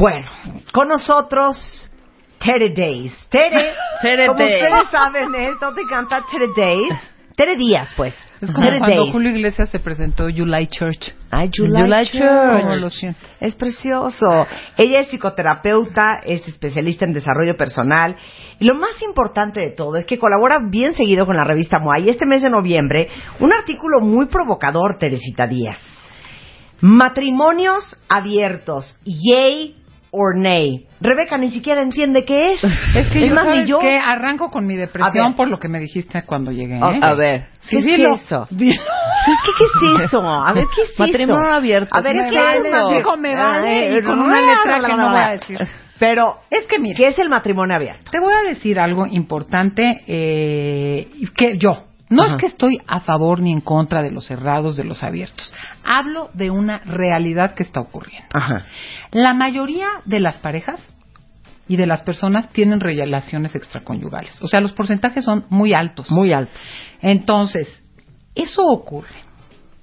Bueno, con nosotros Tere Days. Tere, Tere como Days. ustedes saben, esto te canta Tere Days. Tere Díaz, pues. Es como Tere cuando Days. Julio Iglesias se presentó July Church. Ay, July, July Church. ¿Cómo lo siento? Es precioso. Ella es psicoterapeuta, es especialista en desarrollo personal. Y lo más importante de todo es que colabora bien seguido con la revista MOA. Y este mes de noviembre, un artículo muy provocador, Teresita Díaz. Matrimonios abiertos. Yay or nay. Rebeca ni siquiera entiende qué es. Es que yo, más, ¿sabes yo. qué? arranco con mi depresión por lo que me dijiste cuando llegué. A- ¿eh? A ver. ¿Qué es ¿qué es eso? A ver, ¿qué es Matrimonio eso? abierto. A ver, ¿qué es eso? dijo, me vale, y con una letra que no voy a decir. Pero, Es que mira, ¿qué es el matrimonio abierto? te voy a decir algo importante eh, que yo no Ajá. es que estoy a favor ni en contra de los cerrados, de los abiertos. Hablo de una realidad que está ocurriendo. Ajá. La mayoría de las parejas y de las personas tienen relaciones extraconyugales. O sea, los porcentajes son muy altos. Muy alto. Entonces, eso ocurre.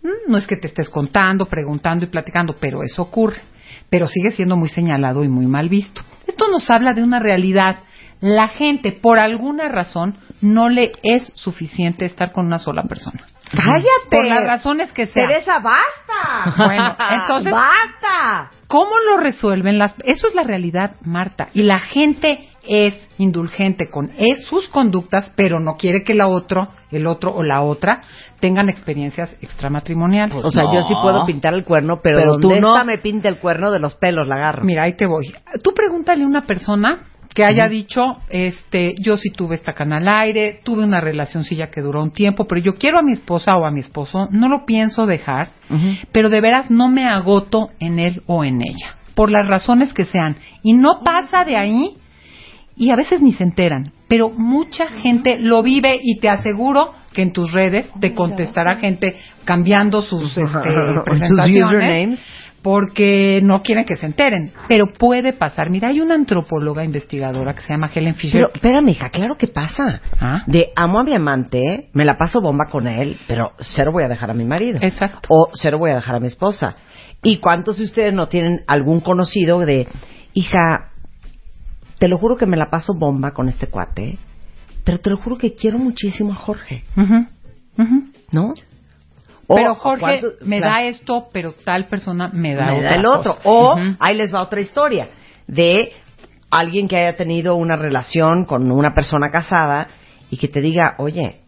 Mm, No es que te estés contando, preguntando y platicando, pero eso ocurre. Pero sigue siendo muy señalado y muy mal visto. Esto nos habla de una realidad. La gente, por alguna razón, no le es suficiente estar con una sola persona. ¡Cállate! Por las razones que sean. Teresa, basta. Bueno, entonces, ¡Basta! ¿Cómo lo resuelven las? Eso es la realidad, Marta. Y la gente es indulgente con es sus conductas, pero no quiere que la otro, el otro o la otra tengan experiencias extramatrimoniales. O sea, yo sí puedo pintar el cuerno, pero, Pero donde tú no. esta me pinta el cuerno de los pelos, la agarro. Mira, ahí te voy. Tú pregúntale a una persona que haya dicho, este, yo sí tuve esta cana al aire, tuve una relacioncilla que duró un tiempo, pero yo quiero a mi esposa o a mi esposo, no lo pienso dejar, pero de veras no me agoto en él o en ella, por las razones que sean. Y no pasa de ahí y a veces ni se enteran, pero mucha gente lo vive y te aseguro que en tus redes te contestará gente cambiando sus este, Sus presentaciones. Porque no quieren que se enteren, pero puede pasar. Mira, hay una antropóloga investigadora que se llama Helen Fisher. Pero, espérame, hija, claro que pasa. Ah. De amo a mi amante, me la paso bomba con él, pero cero voy a dejar a mi marido. Exacto. O cero voy a dejar a mi esposa. ¿Y cuántos de ustedes no tienen algún conocido de, hija, te lo juro que me la paso bomba con este cuate, pero te lo juro que quiero muchísimo a Jorge, Ujú, ujú. ¿no? O, pero Jorge ¿cuánto- me claro. da esto, pero tal persona me da, me da el otro. cosa. O ahí les va otra historia de alguien que haya tenido una relación con una persona casada y que te diga, oye,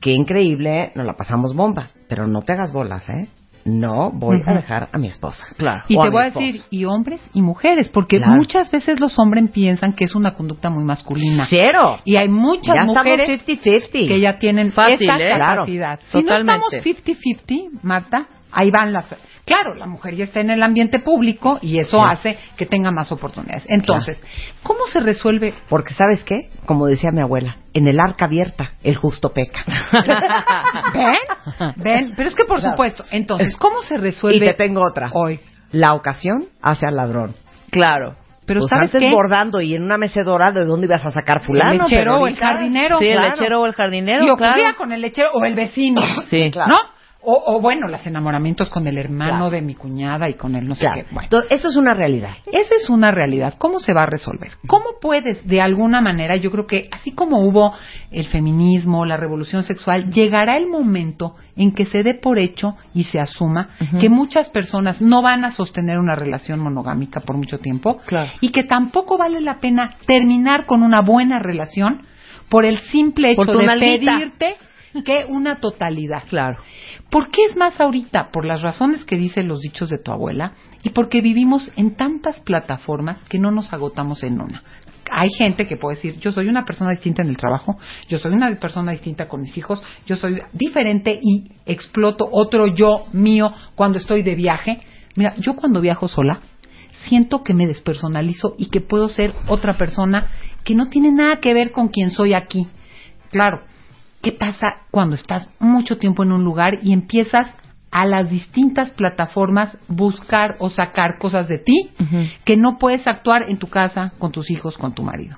qué increíble, nos la pasamos bomba, pero no te hagas bolas, ¿eh? No voy a dejar a mi esposa. Claro. Y O te voy a decir, y hombres y mujeres, porque Claro. muchas veces los hombres piensan que es una conducta muy masculina. Cero. Y hay muchas ya mujeres estamos 50-50. que ya tienen Fácil, esa ¿eh? Claro. capacidad. Si Totalmente. no estamos 50-50, Marta, ahí van las... Claro, la mujer ya está en el ambiente público y eso Sí. hace que tenga más oportunidades. Entonces, ¿cómo se resuelve? Porque, ¿sabes qué? Como decía mi abuela, en el arca abierta, el justo peca. ¿Ven? ¿Ven? Pero es que por Claro. supuesto. Entonces, ¿cómo se y resuelve te tengo otra. hoy? La ocasión hace al ladrón. Claro. Pero Pues ¿sabes antes qué? bordando y en una mecedora, ¿de dónde ibas a sacar fulano? el lechero Pero o el jardinero. Sí, el claro. lechero o el jardinero, Y ocurría claro. con el lechero o el vecino. Sí. Claro. ¿No? O, o bueno, los enamoramientos con el hermano Claro. de mi cuñada y con el no sé Claro. qué. Bueno. Entonces, esto es una realidad. Esa es una realidad. ¿Cómo se va a resolver? ¿Cómo puedes, de alguna manera, yo creo que así como hubo el feminismo, la revolución sexual, llegará el momento en que se dé por hecho y se asuma que muchas personas no van a sostener una relación monogámica por mucho tiempo Claro. y que tampoco vale la pena terminar con una buena relación por el simple hecho de pedirte que una totalidad. Claro. ¿Por qué es más ahorita? Por las razones que dicen los dichos de tu abuela y porque vivimos en tantas plataformas que no nos agotamos en una. Hay gente que puede decir, yo soy una persona distinta en el trabajo, yo soy una persona distinta con mis hijos, yo soy diferente y exploto otro yo mío cuando estoy de viaje. Mira, yo cuando viajo sola, siento que me despersonalizo y que puedo ser otra persona que no tiene nada que ver con quien soy aquí. Claro, ¿qué pasa cuando estás mucho tiempo en un lugar y empiezas a las distintas plataformas buscar o sacar cosas de ti que no puedes actuar en tu casa, con tus hijos, con tu marido?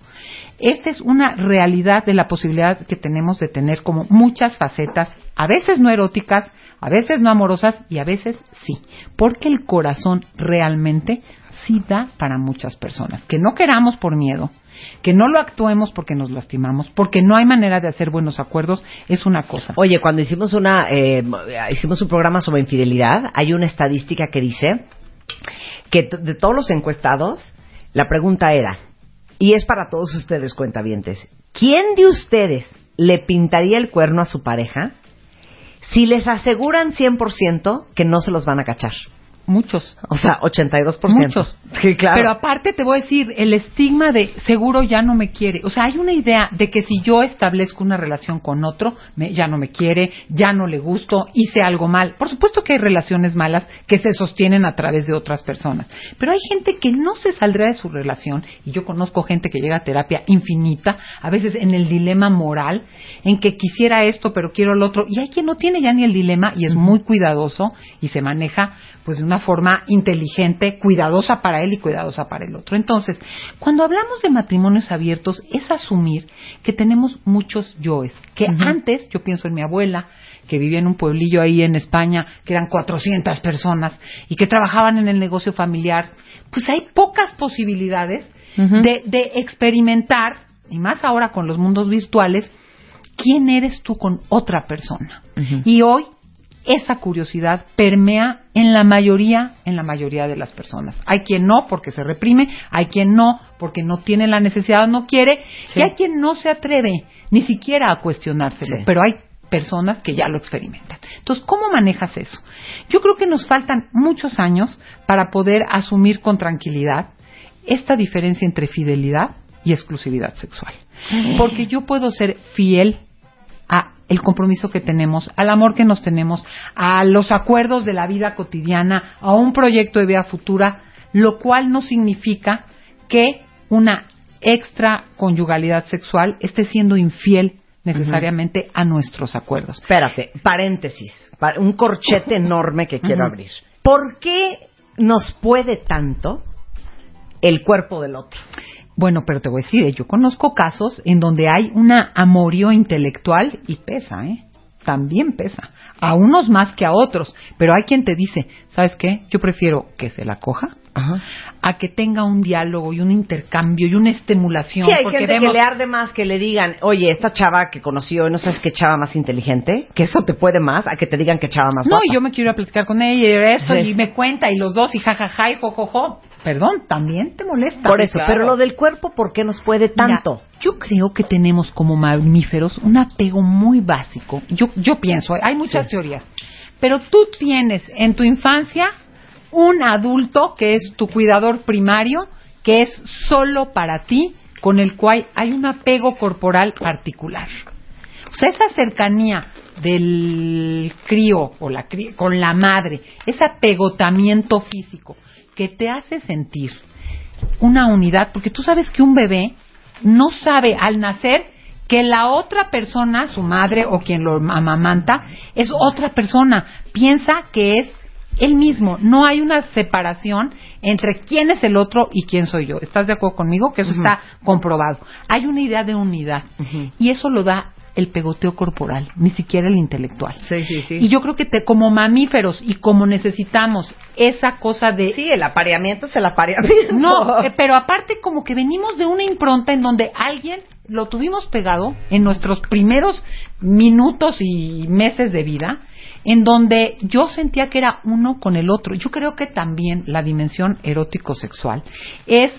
Esta es una realidad de la posibilidad que tenemos de tener como muchas facetas, a veces no eróticas, a veces no amorosas y a veces sí, porque el corazón realmente sí da para muchas personas. Que no queramos por miedo, que no lo actuemos porque nos lastimamos, porque no hay manera de hacer buenos acuerdos, es una cosa. Oye, cuando hicimos una, eh, hicimos un programa sobre infidelidad, hay una estadística que dice que de todos los encuestados, la pregunta era, y es para todos ustedes cuentavientes, ¿quién de ustedes le pintaría el cuerno a su pareja si les aseguran 100% que no se los van a cachar? Muchos. O sea, 82%. Muchos. Sí, claro. Pero aparte te voy a decir, el estigma de seguro ya no me quiere. O sea, hay una idea de que si yo establezco una relación con otro, me, ya no me quiere, ya no le gusto, hice algo mal. Por supuesto que hay relaciones malas que se sostienen a través de otras personas. Pero hay gente que no se saldrá de su relación, y yo conozco gente que llega a terapia infinita, a veces en el dilema moral, en que quisiera esto, pero quiero el otro. Y hay quien no tiene ya ni el dilema y es muy cuidadoso y se maneja pues de una forma inteligente, cuidadosa para él y cuidadosa para el otro. Entonces, cuando hablamos de matrimonios abiertos es asumir que tenemos muchos yoes, que antes, yo pienso en mi abuela, que vivía en un pueblillo ahí en España, que eran 400 personas y que trabajaban en el negocio familiar, pues hay pocas posibilidades de, de experimentar, y más ahora con los mundos virtuales, quién eres tú con otra persona. Y hoy esa curiosidad permea en la mayoría, en la mayoría de las personas. Hay quien no porque se reprime, hay quien no porque no tiene la necesidad, no quiere, y hay quien no se atreve ni siquiera a cuestionárselo, pero hay personas que ya lo experimentan. Entonces, ¿cómo manejas eso? Yo creo que nos faltan muchos años para poder asumir con tranquilidad esta diferencia entre fidelidad y exclusividad sexual. Porque yo puedo ser fiel a el compromiso que tenemos, al amor que nos tenemos, a los acuerdos de la vida cotidiana, a un proyecto de vida futura, lo cual no significa que una extra conyugalidad sexual esté siendo infiel necesariamente a nuestros acuerdos. Espérate, paréntesis, un corchete enorme que quiero abrir. ¿Por qué nos puede tanto el cuerpo del otro? Bueno, pero te voy a decir, yo conozco casos en donde hay una amorío intelectual y pesa, ¿eh? También pesa. A unos más que a otros. Pero hay quien te dice, ¿sabes qué? Yo prefiero que se la coja a que tenga un diálogo y un intercambio y una estimulación. Sí, hay gente que le arde más que le digan, oye, esta chava que conoció, no sabes qué chava más inteligente, que eso te puede más a que te digan que chava más No, y yo me quiero platicar con ella y eso, y me cuenta, y los dos, y jajaja, y jojojo. Perdón, también te molesta. Por eso, pero lo del cuerpo, ¿por qué nos puede tanto? yo creo que tenemos como mamíferos un apego muy básico. Yo, yo pienso, hay muchas teorías. Pero tú tienes en tu infancia un adulto que es tu cuidador primario, que es solo para ti, con el cual hay un apego corporal particular. O sea, esa cercanía del crío o la con la madre, ese apegotamiento físico que te hace sentir una unidad, porque tú sabes que un bebé no sabe al nacer que la otra persona, su madre o quien lo amamanta, es otra persona. Piensa que es él mismo. No hay una separación entre quién es el otro y quién soy yo. ¿Estás de acuerdo conmigo? Que eso está comprobado. Hay una idea de unidad. Y eso lo da el pegoteo corporal, ni siquiera el intelectual. Sí, sí, sí. Y yo creo que te, como mamíferos y como necesitamos esa cosa de... Sí, el apareamiento es el apareamiento. No, eh, pero aparte como que venimos de una impronta en donde alguien lo tuvimos pegado en nuestros primeros minutos y meses de vida en donde yo sentía que era uno con el otro. Yo creo que también la dimensión erótico-sexual es,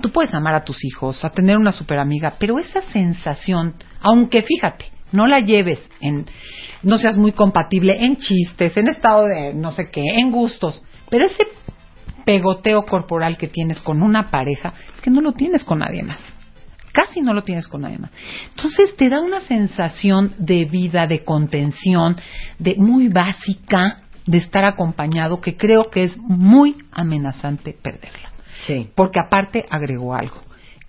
tú puedes amar a tus hijos, a tener una super amiga, pero esa sensación, aunque fíjate, no la lleves en, no seas muy compatible en chistes, en estado de no sé qué, en gustos, pero ese pegoteo corporal que tienes con una pareja es que no lo tienes con nadie más casi no lo tienes con nadie más. Entonces te da una sensación de vida, de contención, de muy básica de estar acompañado que creo que es muy amenazante perderla. Sí. Porque aparte agregó algo.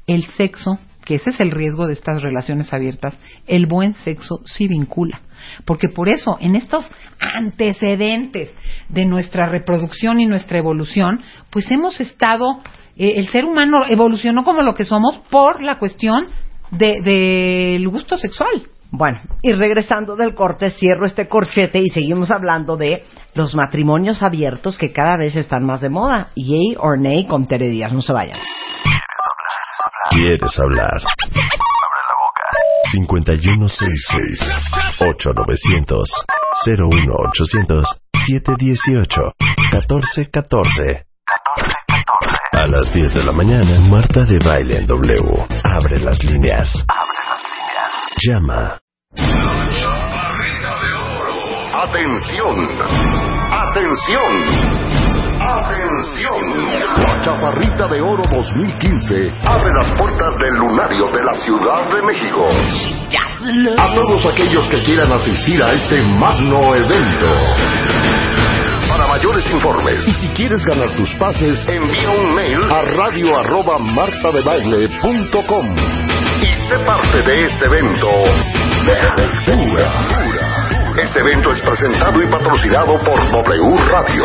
El sexo, que ese es el riesgo de estas relaciones abiertas, el buen sexo sí vincula. Porque por eso, en estos antecedentes de nuestra reproducción y nuestra evolución, pues hemos estado eh, el ser humano evolucionó como lo que somos por la cuestión del de, gusto sexual. Bueno, y regresando del corte, cierro este corchete y seguimos hablando de los matrimonios abiertos que cada vez están más de moda. Yay or nay con Tere Díaz. No se vayan. ¿Quieres hablar? Abre la boca. 5166-8900. 01800. 718. 1414. A las 10 de la mañana, Marta de Baile en W. Abre las líneas. Llama. Atención, atención. ¡Atención! La Chaparrita de Oro 2015 abre las puertas del lunario de la Ciudad de México. A todos aquellos que quieran asistir a este magno evento. Mayores informes y si quieres ganar tus pases, envía un mail a radio arroba martadebaile.com y sé parte de este evento de. Este evento es presentado y patrocinado por W Radio.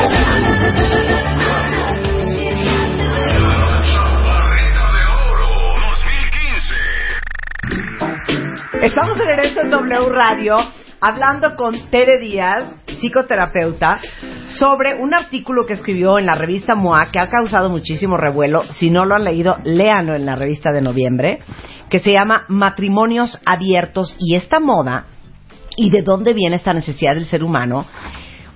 Estamos en regreso en W Radio hablando con Tere Díaz, psicoterapeuta, sobre un artículo que escribió en la revista MOA que ha causado muchísimo revuelo. Si no lo han leído, léanlo en la revista de noviembre, que se llama Matrimonios Abiertos y esta moda y de dónde viene esta necesidad del ser humano.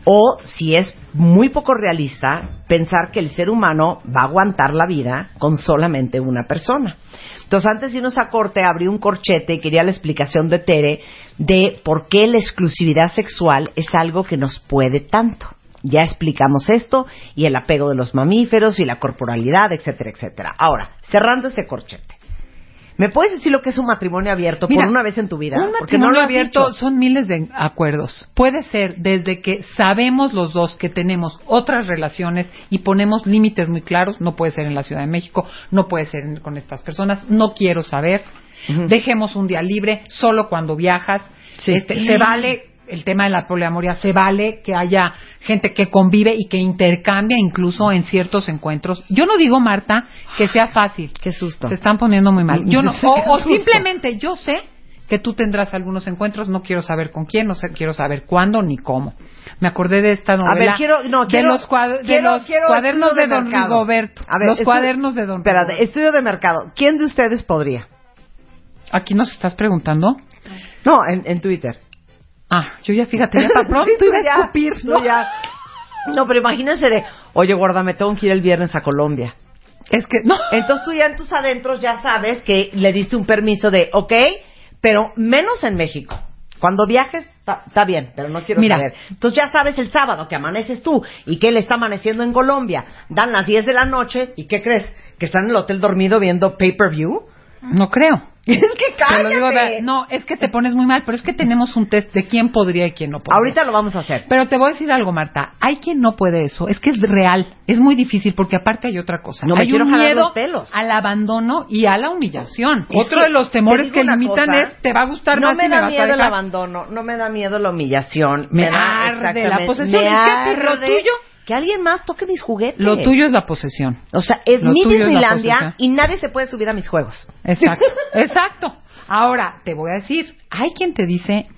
O si es muy poco realista pensar que el ser humano va a aguantar la vida con solamente una persona. Entonces, antes de irnos a corte, abrí un corchete y quería la explicación de Tere de por qué la exclusividad sexual es algo que nos puede tanto. Ya explicamos esto y el apego de los mamíferos y la corporalidad, etcétera, etcétera. Ahora, cerrando ese corchete. ¿Me puedes decir lo que es un matrimonio abierto Mira, por una vez en tu vida? Un Porque no lo abierto dicho. son miles de acuerdos. Puede ser desde que sabemos los dos que tenemos otras relaciones y ponemos límites muy claros. No puede ser en la Ciudad de México, no puede ser con estas personas. No quiero saber. Dejemos un día libre solo cuando viajas. Sí. Este, se vale el tema de la poliamoría, se vale que haya gente que convive y que intercambia incluso en ciertos encuentros. Yo no digo, Marta, que sea fácil. Qué susto. Se están poniendo muy mal. Yo no, Qué o, simplemente yo sé que tú tendrás algunos encuentros, no quiero saber con quién, no sé, quiero saber cuándo ni cómo. Me acordé de esta novela. A ver, quiero, no, de quiero, de los quiero cuadernos de, Don mercado. Rigoberto. A ver, los cuadernos de Don Espérate, Rigoberto. estudio de mercado. ¿Quién de ustedes podría? Aquí nos estás preguntando. No, en, en Twitter. Ah, yo ya fíjate, ya para pronto Sí, tú iba a ya, escupir, ¿no? ya. No, pero imagínense de, oye, gorda, me tengo que ir el viernes a Colombia. Es que, no. Entonces tú ya en tus adentros ya sabes que le diste un permiso de, ok, pero menos en México. Cuando viajes, está está bien, pero no quiero Mira. saber. Entonces ya sabes el sábado que amaneces tú y que él está amaneciendo en Colombia. Dan las 10 de la noche y ¿qué crees? ¿Que están en el hotel dormido viendo pay-per-view? No creo. Es que Te lo digo cállate. de- no, es que te pones muy mal, pero es que tenemos un test de quién podría y quién no podría. Ahorita lo vamos a hacer. Pero te voy a decir algo, Marta. Hay quien no puede eso. Es que es real. Es muy difícil porque aparte hay otra cosa. No me hay quiero un miedo los pelos. al abandono y a la humillación. Es Otro de los te temores que limitan cosa, es te va a gustar no más me y me da vas a miedo el dejar. abandono, no me da miedo la humillación. Me da arde la posesión. me Es que lo tuyo- que alguien más toque mis juguetes. Lo tuyo es la posesión. O sea, es Lo mi es Disneylandia y nadie se puede subir a mis juegos. Exacto, exacto. Ahora, te voy a decir, hay quien te dice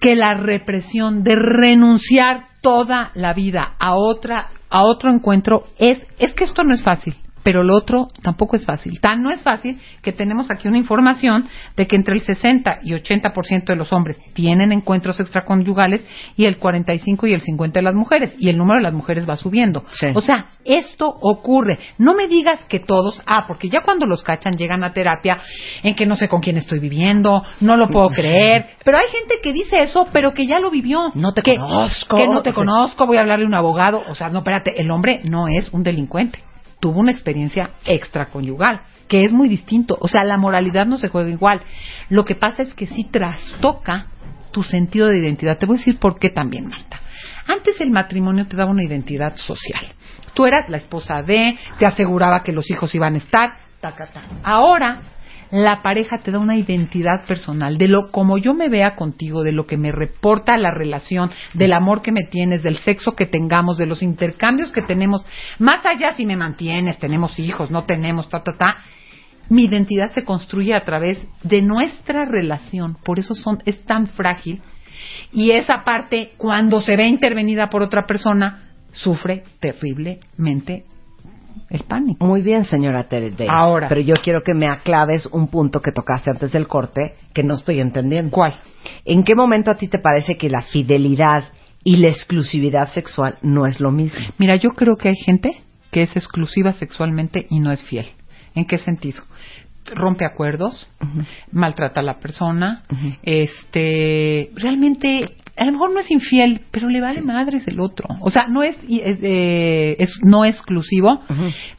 que la represión de renunciar toda la vida a otra a otro encuentro es es que esto no es fácil, pero lo otro tampoco es fácil. Tan no es fácil que tenemos aquí una información de que entre el 60 y 80% de los hombres tienen encuentros extraconyugales y el 45 y el 50 de las mujeres y el número de las mujeres va subiendo. Sí. O sea, esto ocurre. No me digas que todos, ah, porque ya cuando los cachan llegan a terapia en que no sé con quién estoy viviendo, no lo puedo creer. Pero hay gente que dice eso, pero que ya lo vivió. No te que, conozco. Que no te conozco, voy a hablarle a un abogado. O sea, no, espérate, el hombre no es un delincuente. Tuvo una experiencia extraconyugal, que es muy distinto. O sea, la moralidad no se juega igual. Lo que pasa es que sí trastoca tu sentido de identidad. Te voy a decir por qué también, Marta. Antes el matrimonio te daba una identidad social. Tú eras la esposa de, te aseguraba que los hijos iban a estar, ta. Ahora la pareja te da una identidad personal de lo como yo me vea contigo, de lo que me reporta la relación, del amor que me tienes, del sexo que tengamos, de los intercambios que tenemos, más allá si me mantienes, tenemos hijos, no tenemos, ta ta ta. mi identidad se construye a través de nuestra relación. Por eso son, es tan frágil. Y esa parte, cuando se ve intervenida por otra persona, sufre terriblemente el pánico. Muy bien, señora Tere. Ahora. Pero yo quiero que me aclaves un punto que tocaste antes del corte que no estoy entendiendo. ¿Cuál? ¿En qué momento a ti te parece que la fidelidad y la exclusividad sexual no es lo mismo? Mira, yo creo que hay gente que es exclusiva sexualmente y no es fiel. ¿En qué sentido? rompe acuerdos, maltrata a la persona, este, realmente a lo mejor no es infiel, pero le vale madres el otro. O sea, no es, es, eh, es no exclusivo,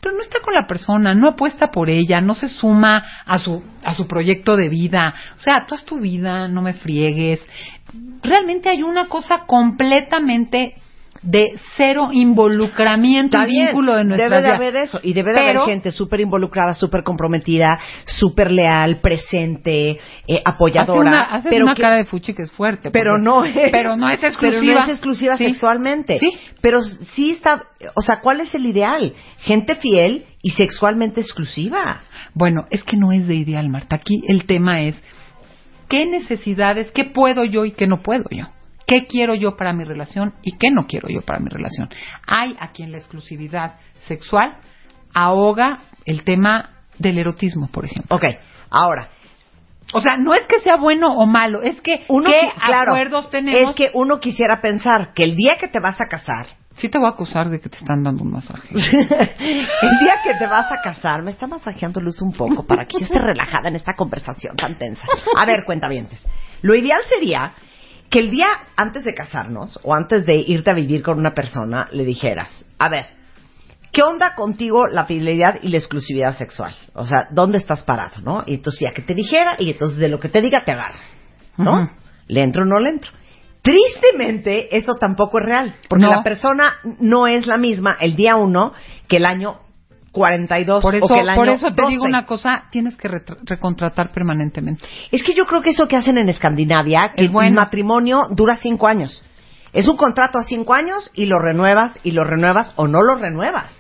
pero no está con la persona, no apuesta por ella, no se suma a su a su proyecto de vida. O sea, tú haz tu vida, no me friegues. Realmente hay una cosa completamente de cero involucramiento y vínculo de nuestra Debe de haber eso. Y debe de haber gente súper involucrada, súper comprometida, súper leal, presente, eh, apoyadora. Hace una, pero una cara de fuchi que es fuerte. Pero no es. Pero no es exclusiva. Pero no es exclusiva sexualmente. Sí. Pero sí está. O sea, ¿cuál es el ideal? Gente fiel y sexualmente exclusiva. Bueno, es que no es de ideal, Marta. Aquí el tema es. ¿Qué necesidades, qué puedo yo y qué no puedo yo? Qué quiero yo para mi relación y qué no quiero yo para mi relación. Hay a quien la exclusividad sexual ahoga el tema del erotismo, por ejemplo. Ok, ahora. O sea, no es que sea bueno o malo, es que uno, qué acuerdos tenemos. Es que uno quisiera pensar que el día que te vas a casar. Sí te voy a acusar de que te están dando un masaje. el día que te vas a casar, me está masajeando luz un poco para que yo esté relajada en esta conversación tan tensa. A ver, cuenta cuentavientes. Lo ideal sería que el día antes de casarnos o antes de irte a vivir con una persona le dijeras, a ver, ¿qué onda contigo la fidelidad y la exclusividad sexual? O sea, ¿dónde estás parado, no? Y entonces ya que te dijera y entonces de lo que te diga te agarras, ¿no? ¿Le entro o no le entro? Tristemente, eso tampoco es real, porque la persona no es la misma el día uno que el año 42 por eso, o que el año Por eso te digo una cosa, tienes que recontratar permanentemente. Es que yo creo que eso que hacen en Escandinavia, que el matrimonio dura cinco años. Es un contrato a cinco años y lo renuevas y lo renuevas o no lo renuevas.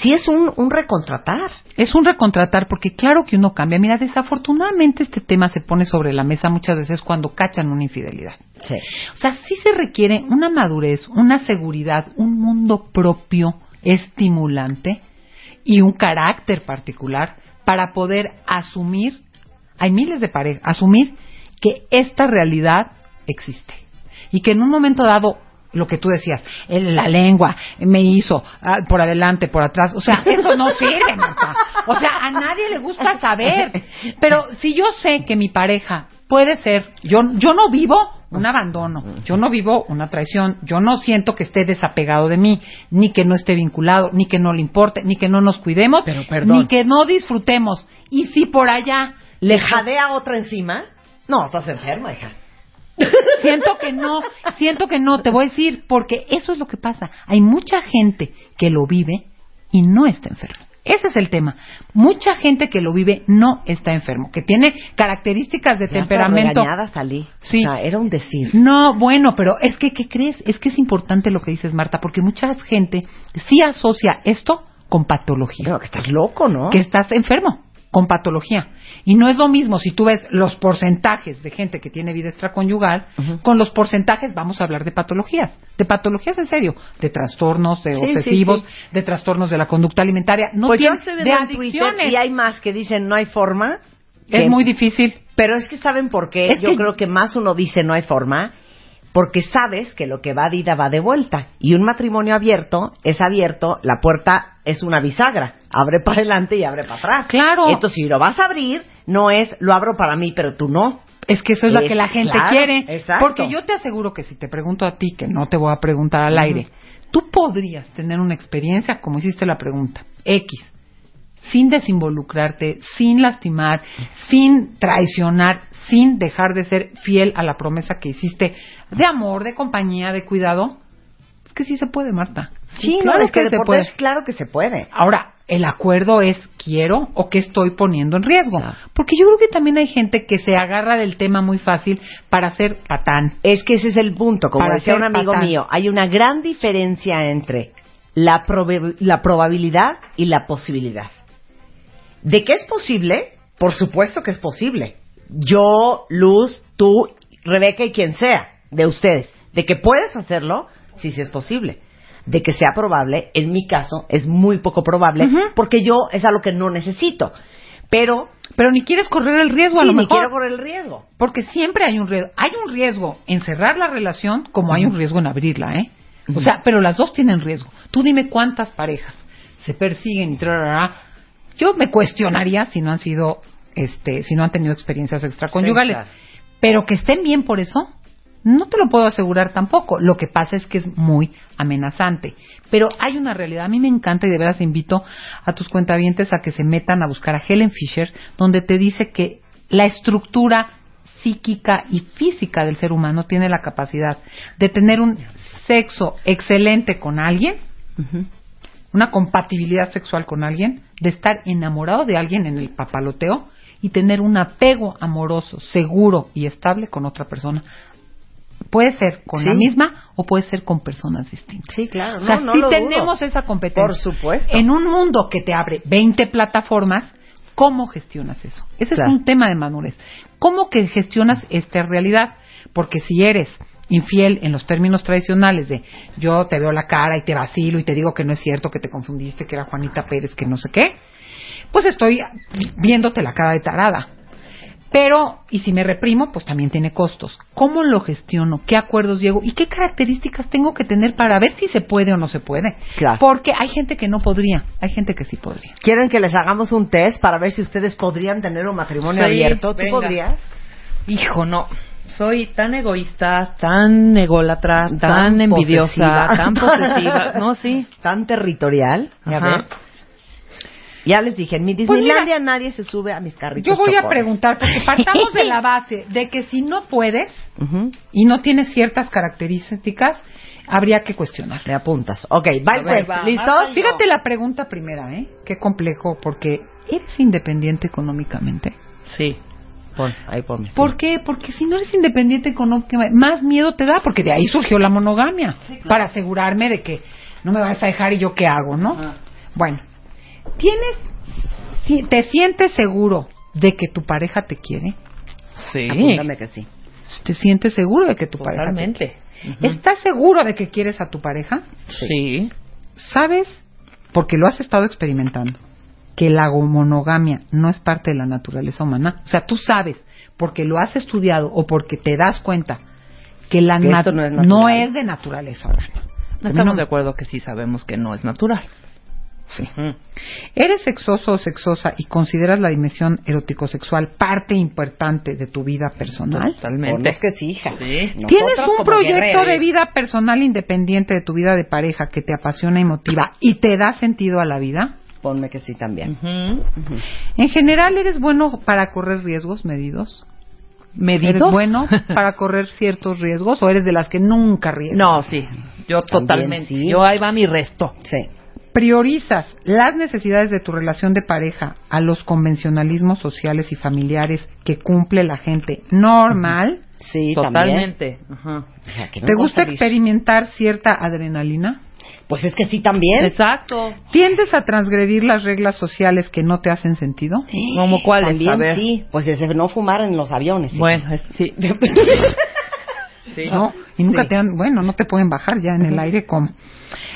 Sí es un, un recontratar. Es un recontratar porque claro que uno cambia. Mira, desafortunadamente este tema se pone sobre la mesa muchas veces cuando cachan una infidelidad. Sí. O sea, sí se requiere una madurez, una seguridad, un mundo propio estimulante y un carácter particular para poder asumir, hay miles de parejas, asumir que esta realidad existe y que en un momento dado lo que tú decías, la lengua me hizo ah, por adelante, por atrás, o sea, eso no sirve. O sea, a nadie le gusta saber. Pero si yo sé que mi pareja puede ser, yo, yo no vivo un abandono, yo no vivo una traición, yo no siento que esté desapegado de mí, ni que no esté vinculado, ni que no le importe, ni que no nos cuidemos, ni que no disfrutemos. Y si por allá... ¿Le jadea otra encima? No, estás enferma, hija. siento que no, siento que no, te voy a decir, porque eso es lo que pasa. Hay mucha gente que lo vive y no está enferma. Ese es el tema. Mucha gente que lo vive no está enfermo, que tiene características de temperamento. salí. Sí. O sea, era un decir. No, bueno, pero es que, ¿qué crees? Es que es importante lo que dices, Marta, porque mucha gente sí asocia esto con patología. Pero que estás loco, ¿no? Que estás enfermo con patología. Y no es lo mismo si tú ves los porcentajes de gente que tiene vida extraconyugal con los porcentajes, vamos a hablar de patologías, de patologías en serio, de trastornos, de obsesivos, de trastornos de la conducta alimentaria, no pues de adicciones. y hay más que dicen no hay forma. Es muy difícil. Pero es que saben por qué. Yo creo que más uno dice no hay forma porque sabes que lo que va de ida va de vuelta. Y un matrimonio abierto es abierto, la puerta es una bisagra, abre para adelante y abre para atrás. Claro. Entonces, si lo vas a abrir, no es lo abro para mí, pero tú no. Es que eso es, lo que la gente quiere. Exacto. Porque yo te aseguro que si te pregunto a ti, que no te voy a preguntar al aire, tú podrías tener una experiencia como hiciste la pregunta, X, sin desinvolucrarte, sin lastimar, sin traicionar, sin dejar de ser fiel a la promesa que hiciste de amor, de compañía, de cuidado. Que sí se puede, Marta. Sí, claro es que, se puede. Claro que se puede. Ahora, el acuerdo es quiero o qué estoy poniendo en riesgo. Porque yo creo que también hay gente que se agarra del tema muy fácil para ser patán. Es que ese es el punto. Como decía un amigo mío, hay una gran diferencia entre la, la probabilidad y la posibilidad De que es posible, por supuesto que es posible. Yo, Luz, tú, Rebeca y quien sea de ustedes. De que puedes hacerlo, sí, sí es posible. De que sea probable, en mi caso, es muy poco probable, porque yo es algo que no necesito. Pero, Pero ni quieres correr el riesgo a lo ni mejor. quiero correr el riesgo. Porque siempre hay un riesgo. Hay un riesgo en cerrar la relación como hay un riesgo en abrirla, ¿eh? O sea, pero las dos tienen riesgo. Tú dime cuántas parejas se persiguen y trará. Yo me cuestionaría si no han sido, este, si no han tenido experiencias extraconyugales. Sí, claro. Pero que estén bien por eso, no te lo puedo asegurar tampoco. Lo que pasa es que es muy amenazante. Pero hay una realidad. A mí me encanta y de veras invito a tus cuentavientes a que se metan a buscar a Helen Fisher, donde te dice que la estructura psíquica y física del ser humano tiene la capacidad de tener un sexo excelente con alguien, una compatibilidad sexual con alguien, de estar enamorado de alguien en el papaloteo y tener un apego amoroso, seguro y estable con otra persona. Puede ser con Sí. la misma o puede ser con personas distintas. Sí, claro. O sea, no, no sí lo dudo. tenemos esa competencia. Por supuesto. En un mundo que te abre 20 plataformas, ¿cómo gestionas eso? Ese Claro. es un tema de madurez. ¿Cómo que gestionas esta realidad? Porque si eres infiel en los términos tradicionales de yo te veo la cara y te vacilo y te digo que no es cierto, que te confundiste, que era Juanita Pérez, que no sé qué, pues estoy viéndote la cara de tarada. Pero, y si me reprimo, pues también tiene costos. ¿Cómo lo gestiono? ¿Qué acuerdos llego? ¿Y qué características tengo que tener para ver si se puede o no se puede? Claro. Porque hay gente que no podría, hay gente que sí podría. ¿Quieren que les hagamos un test para ver si ustedes podrían tener un matrimonio Sí, abierto? ¿Tú venga. podrías? Hijo, no. Soy tan egoísta, tan ególatra, tan, Tan envidiosa, posesiva. tan posesiva. No, sí. Tan territorial. Ya Ajá. ves. Ya les dije, en mi Pues mira, Disneylandia nadie se sube a mis carritos. Yo voy a chocones. preguntar, porque partamos de la base de que si no puedes Ujú. y no tienes ciertas características, habría que cuestionar. Me apuntas. Ok, bye pues. va, ¿Listos? Fíjate la pregunta primera, ¿eh? Qué complejo, porque ¿eres independiente económicamente? Sí. Pon, ahí ponme. sí. ¿Por qué? Porque si no eres independiente económicamente, más miedo te da, porque de ahí surgió la monogamia, para asegurarme de que no me vas a dejar y yo qué hago, ¿no? Ah. Bueno, ¿tienes, si- te sientes seguro de que tu pareja te quiere? Sí. Apúntame que sí. ¿Te sientes seguro de que tu pareja te? ¿Estás seguro de que quieres a tu pareja? Sí. ¿Sabes? Porque lo has estado experimentando. Que la monogamia no es parte de la naturaleza humana. O sea, tú sabes, porque lo has estudiado o porque te das cuenta que la Que esto no es no natural. es de naturaleza humana. No estamos de acuerdo que sí sabemos que no es natural. Sí. ¿Eres sexoso o sexosa y consideras la dimensión erótico-sexual parte importante de tu vida personal? Totalmente. Es que sí, hija. Sí. Nosotros ¿Tienes un proyecto de vida personal independiente de tu vida de pareja que te apasiona y motiva y te da sentido a la vida? Ponme que sí también. En general, ¿eres bueno para correr riesgos medidos? ¿Medidos? ¿Eres bueno para correr ciertos riesgos o eres de las que nunca riesgas? No, sí. Yo También totalmente. sí. Yo ahí va mi resto. Sí. ¿Priorizas las necesidades de tu relación de pareja a los convencionalismos sociales y familiares que cumple la gente normal? Sí, Totalmente. Ajá. no ¿Te gusta experimentar cierta adrenalina? Pues es que sí también. Exacto. ¿Tiendes a transgredir las reglas sociales que no te hacen sentido? ¿Cómo cuáles? También A ver. sí. Pues es no fumar en los aviones. Bueno, es- sí. sí. ¿No? Y nunca Sí. te han, bueno, no te pueden bajar ya en el aire como.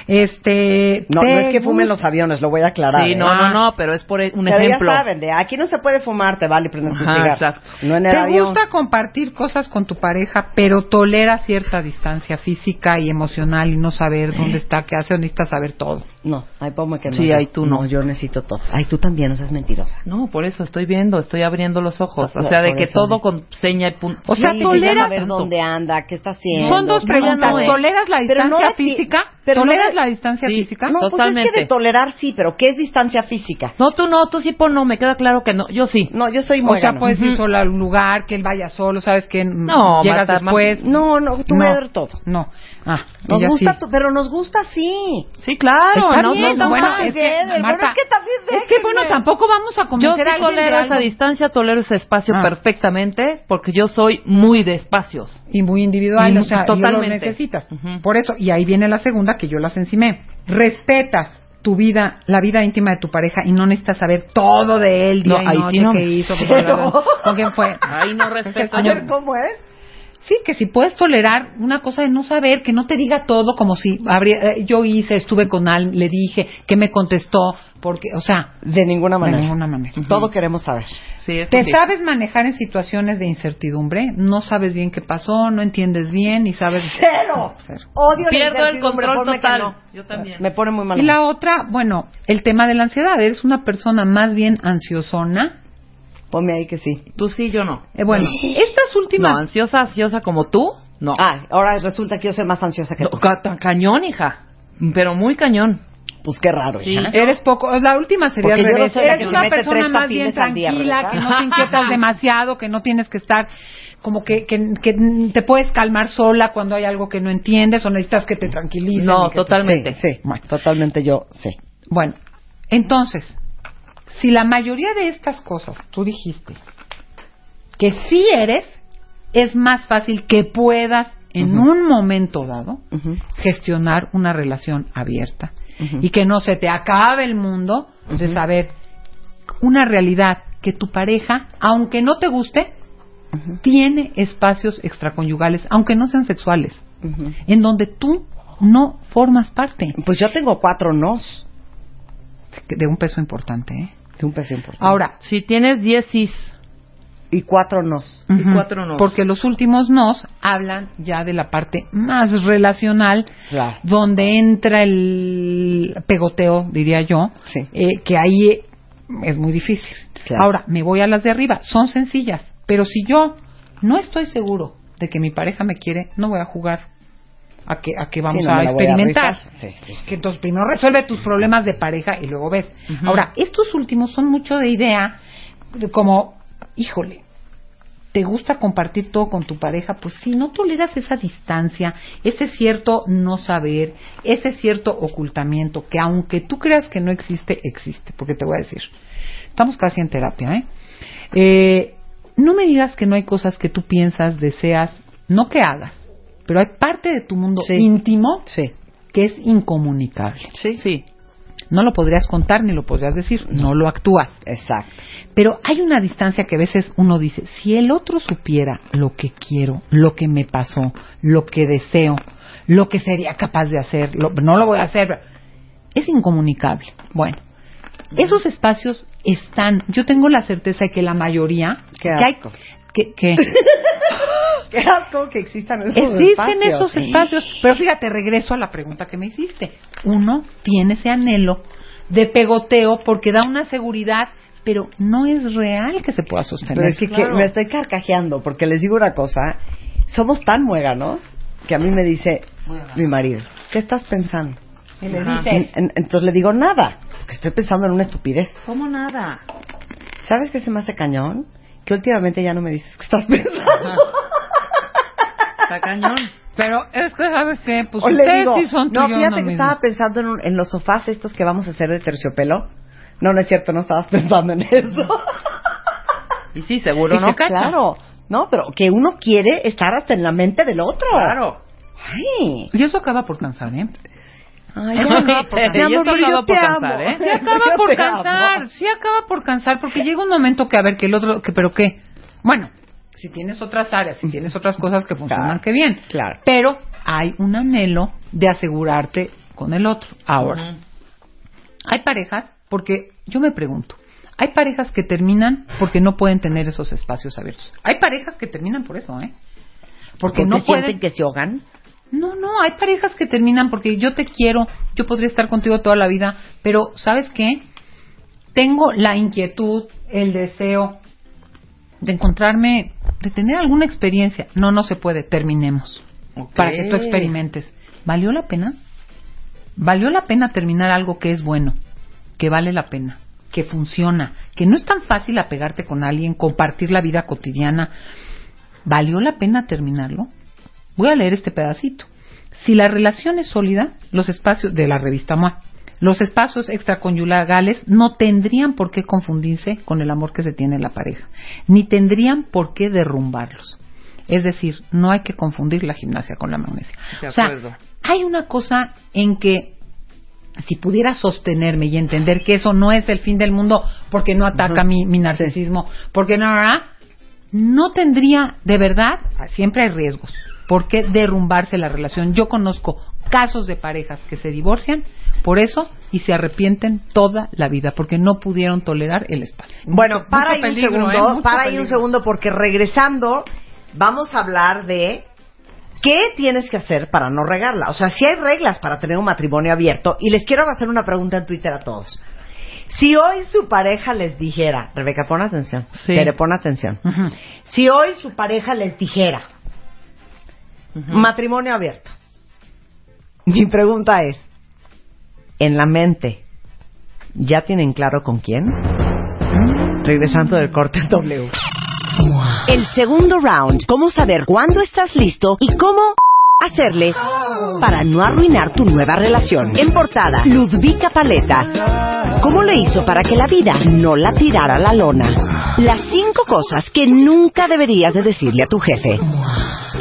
Este, No, ¿te no es que fumen los aviones, lo voy a aclarar. Sí, ¿eh? no, no, no, pero es por un Pero ejemplo. ya saben, de aquí no se puede fumar, te vale prender tu Ajá, cigarro. exacto. No en el ¿Te avión. gusta compartir cosas con tu pareja, pero tolera cierta distancia física y emocional y no saber dónde está, qué hace o necesitas saber todo? No, ay, ponme que no. Sí, yo- ay, tú no. Yo necesito todo. Ay, tú también, no seas mentirosa. No, por eso estoy viendo, estoy abriendo los ojos. O No, sea, de que todo sí. con seña y punto. O sea, Sí, toleras- llama a ver dónde anda, qué está haciendo. Son dos No, preguntas. no, no, ¿Toleras la Pero no distancia física? pero no ¿Toleras la distancia Sí. física? No, pues es que Totalmente. de tolerar sí, pero ¿qué es distancia física? No, tú no, tú sí pon no, me queda claro que no. Yo sí. No, yo soy o muégano. sea, puedes ir sola a un lugar, que él vaya solo, sabes que No, llegas Marta, después. No, no, tú no, me ver todo. No. Ah, Nos gusta, sí. tu- pero nos gusta sí. Sí, claro. Está no, bien, no, no, bueno, no. es que, Marta, pero es que también es que, bueno, déjenme. tampoco vamos a Yo convencer sí a alguien de tolero esa distancia, tolero ese espacio Ah. perfectamente, porque yo soy muy de espacios. y muy individual, Y o sea, y lo totalmente. necesitas. Ujú. Por eso, y ahí viene la segunda que yo las encimé. Respetas tu vida, la vida íntima de tu pareja y no necesitas saber todo de él, día No, y noche, sí no. qué hizo, con quién fue. Ahí no respeto. A ver, ¿cómo es? Sí, que si puedes tolerar una cosa de no saber, que no te diga todo como si habría, eh, yo hice, estuve con alguien, le dije, que me contestó, porque, o sea, De ninguna manera. de ninguna manera. Todo queremos saber. Sí, eso Te sí. sabes manejar en situaciones de incertidumbre, no sabes bien qué pasó, no entiendes bien y sabes ¡Cero! Cero. Odio Pierdo el control total. no. Yo también. Me pone muy mal. Y la otra, bueno, el tema de la ansiedad. Eres una persona más bien ansiosona. Ponme ahí que sí. Tú sí, yo no. Eh, bueno, estas últimas. No, ansiosa, ansiosa como tú, no. Ah, ahora resulta que yo soy más ansiosa que No, tú. ca- tan cañón, hija. Pero muy cañón. Pues qué raro, Sí. hija. Eres poco, la última sería Porque al no revés. la Eres una persona más bien día, tranquila, que no te inquietas demasiado, que no tienes que estar como que, que, que te puedes calmar sola cuando hay algo que no entiendes o necesitas que te tranquilicen. No, te- totalmente. Sí, sí. Bueno. Totalmente yo, sí. Bueno, entonces, si la mayoría de estas cosas tú dijiste que sí eres, es más fácil que puedas en un momento dado gestionar una relación abierta. Y que no se te acabe el mundo de saber una realidad que tu pareja, aunque no te guste, tiene espacios extraconyugales, aunque no sean sexuales, en donde tú no formas parte. Pues yo tengo cuatro nos. De un peso importante. ¿eh? De un peso importante. Ahora, Si tienes 10 sís, Y cuatro nos. Y Ujú. cuatro nos. Porque los últimos nos hablan ya de la parte más relacional, Claro. donde entra el pegoteo, diría yo, Sí. eh, que ahí es muy difícil. Claro. Ahora, me voy a las de arriba, son sencillas, pero si yo no estoy seguro de que mi pareja me quiere, no voy a jugar a que, a que vamos Sí, no a experimentar. Sí, sí. Que entonces primero resuelve tus problemas de pareja y luego ves. Ahora, estos últimos son mucho de idea, de como, híjole, te gusta compartir todo con tu pareja, pues si no toleras esa distancia, ese cierto no saber, ese cierto ocultamiento, que aunque tú creas que no existe, existe, porque te voy a decir, estamos casi en terapia, ¿eh? Eh, no me digas que no hay cosas que tú piensas, deseas, no que hagas, pero hay parte de tu mundo Sí. íntimo Sí. que es incomunicable. Sí. sí. No lo podrías contar ni lo podrías decir, no lo actúas. Exacto. Pero hay una distancia que a veces uno dice, si el otro supiera lo que quiero, lo que me pasó, lo que deseo, lo que sería capaz de hacer, lo- no lo voy a hacer, es incomunicable. Bueno, esos espacios están, yo tengo la certeza de que la mayoría, Qué que hay- asco. que- que Qué asco que existan esos existen espacios. esos espacios, pero fíjate, regreso a la pregunta que me hiciste. Uno tiene ese anhelo de pegoteo porque da una seguridad, pero no es real que se pueda sostener. Pero es que, que me estoy carcajeando porque les digo una cosa. Somos tan muéganos que a mí me dice mi marido, ¿qué estás pensando? Y le dices, En- en- entonces le digo nada, porque estoy pensando en una estupidez. ¿Cómo nada? ¿Sabes qué se me hace cañón? Que últimamente ya no me dices qué estás pensando. Está cañón. Pero es que, ¿sabes qué? Pues o ustedes digo, sí son tú no, fíjate que mismo. estaba pensando en, un- en los sofás estos que vamos a hacer de terciopelo. No, no es cierto, no estabas pensando en eso. Y sí, seguro Y no. Claro, no, pero que uno quiere estar hasta en la mente del otro. Claro. Ay, Y eso acaba por cansar, ¿eh? ay, Eso acaba por amor, eso acaba por cansar, ¿eh? Sí acaba Yo por te cansar, sí acaba por cansar, porque llega un momento que a ver que el otro, que pero qué, bueno, si tienes otras áreas, si tienes otras cosas que funcionan, Claro, que bien, claro. pero hay un anhelo de asegurarte con el otro. Ahora, hay parejas, porque yo me pregunto, hay parejas que terminan porque no pueden tener esos espacios abiertos. Hay parejas que terminan por eso, ¿eh? Porque ¿Porque no sienten pueden que se ahogan? no, no, hay parejas que terminan porque yo te quiero, yo podría estar contigo toda la vida, pero ¿sabes qué? Tengo la inquietud, el deseo de encontrarme, de tener alguna experiencia. No, no se puede, terminemos. Para que tú experimentes. ¿Valió la pena? ¿Valió la pena terminar algo que es bueno, que vale la pena, que funciona, que no es tan fácil apegarte con alguien, compartir la vida cotidiana? ¿Valió la pena terminarlo? Voy a leer este pedacito. Si la relación es sólida, los espacios de la revista MOA, los espacios extraconyugales no tendrían por qué confundirse con el amor que se tiene en la pareja, ni tendrían por qué derrumbarlos. Es decir, no hay que confundir la gimnasia con la magnesia. De o sea, acuerdo. hay una cosa en que si pudiera sostenerme y entender que eso no es el fin del mundo porque no ataca mi, mi narcisismo, porque no, no, no tendría, de verdad, siempre hay riesgos. ¿Por qué derrumbarse la relación? Yo conozco casos de parejas que se divorcian por eso y se arrepienten toda la vida porque no pudieron tolerar el espacio. Bueno, para ahí Mucho un peligro, segundo, ¿eh? Para ahí un peligro. segundo porque regresando vamos a hablar de qué tienes que hacer para no regarla. O sea, si hay reglas para tener un matrimonio abierto y les quiero hacer una pregunta en Twitter a todos. Si hoy su pareja les dijera, Rebeca, pon atención, Sí. Tere, pon atención. Si hoy su pareja les dijera, matrimonio abierto, mi pregunta es, en la mente, ¿ya tienen claro con quién? Regresando del corte W. El segundo round. Cómo saber cuándo estás listo y cómo hacerle para no arruinar tu nueva relación. En portada, Ludvika Paleta. ¿Cómo le hizo para que la vida no la tirara a la lona? Las cinco cosas que nunca deberías de decirle a tu jefe.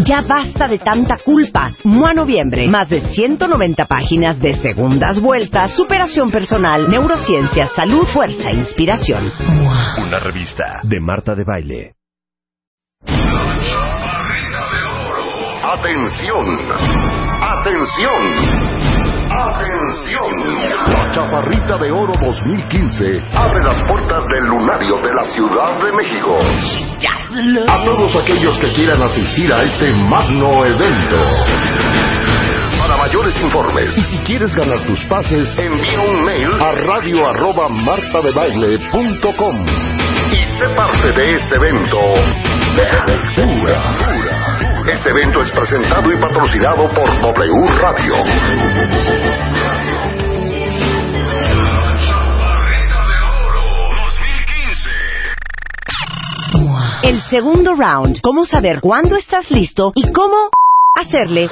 Ya basta de tanta culpa. Mua Noviembre. Más de 190 páginas de segundas vueltas, superación personal, neurociencia, salud, fuerza e inspiración. Una revista de Marta de Baile. Atención, atención, atención. La Chaparrita de Oro 2015 abre las puertas del lunario de la Ciudad de México. A todos aquellos que quieran asistir a este magno evento. Para mayores informes y si quieres ganar tus pases, envía un mail a radio arroba martadebaile.com y sé parte de este evento de aventura. Este evento es presentado y patrocinado por W Radio. El segundo round. Cómo saber cuándo estás listo y cómo hacerle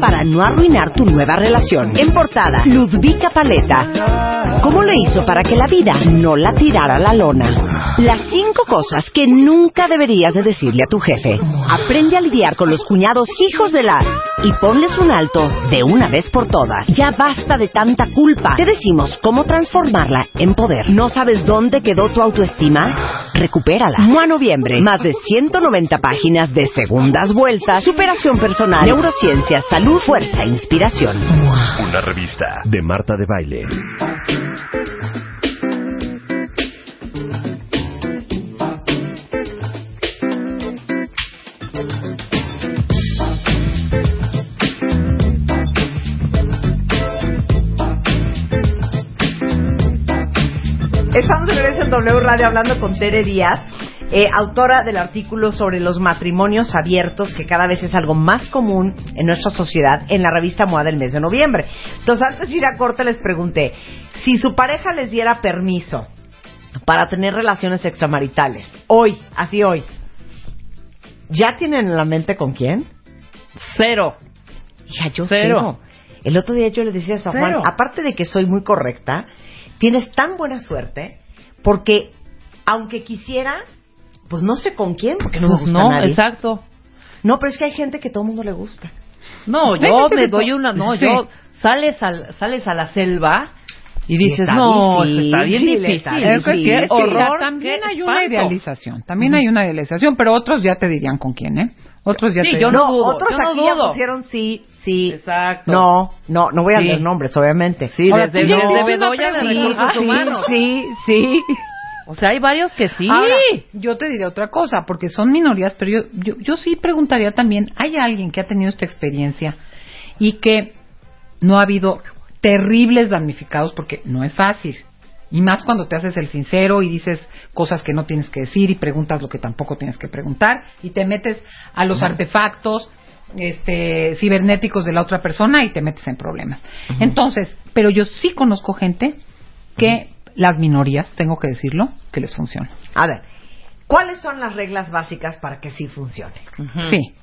para no arruinar tu nueva relación. En portada, Ludvika Paleta. ¿Cómo le hizo para que la vida no la tirara a la lona? Las cinco cosas que nunca deberías de decirle a tu jefe. Aprende a lidiar con los cuñados hijos de la y ponles un alto de una vez por todas. Ya basta de tanta culpa. Te decimos cómo transformarla en poder. ¿No sabes dónde quedó tu autoestima? Recupérala. Mua Noviembre. Más de 190 páginas de segundas vueltas, superación personal, neurociencia, salud, fuerza inspiración. Una revista de Marta de Baile. Estamos de regreso en W Radio hablando con Tere Díaz, eh, autora del artículo sobre los matrimonios abiertos, que cada vez es algo más común en nuestra sociedad, en la revista MOA del mes de noviembre. Entonces, antes de ir a corte, les pregunté, si su pareja les diera permiso para tener relaciones extramaritales, hoy, así hoy, ¿ya tienen en la mente con quién? Cero. Hija, yo Cero. cero. El otro día yo le decía a Juan, Cero. aparte de que soy muy correcta, tienes tan buena suerte porque aunque quisiera, pues no sé con quién, porque no me Pues gusta no, nadie. exacto. No, pero es que hay gente que todo el mundo le gusta. No, yo me que doy una, no, Sí. yo sales al, sales a la selva y dices, está no, difícil, está bien está difícil. Es que Sí, horror. también hay una espanto. idealización. También hay una idealización, pero otros ya te dirían con quién, ¿eh? Otros ya Sí, te yo dirían. no dudo, otros yo no aquí ya dudo. pusieron sí, sí. Exacto. No, no, no voy a Sí. leer nombres, obviamente. Sí, Ahora, desde, desde una Bedoya de. Recursos sí, Humanos. sí, sí. O sea, hay varios que sí. Ahora, yo te diré otra cosa, porque son minorías, pero yo, yo, yo sí preguntaría también, ¿hay alguien que ha tenido esta experiencia y que no ha habido terribles damnificados? Porque no es fácil. Y más cuando te haces el sincero y dices cosas que no tienes que decir y preguntas lo que tampoco tienes que preguntar y te metes a los artefactos este, cibernéticos de la otra persona y te metes en problemas. Entonces, pero yo sí conozco gente que las minorías, tengo que decirlo, que les funciona. A ver, ¿cuáles son las reglas básicas para que sí funcione? Sí.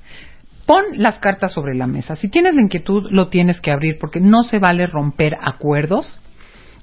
Pon las cartas sobre la mesa. Si tienes la inquietud, lo tienes que abrir porque no se vale romper acuerdos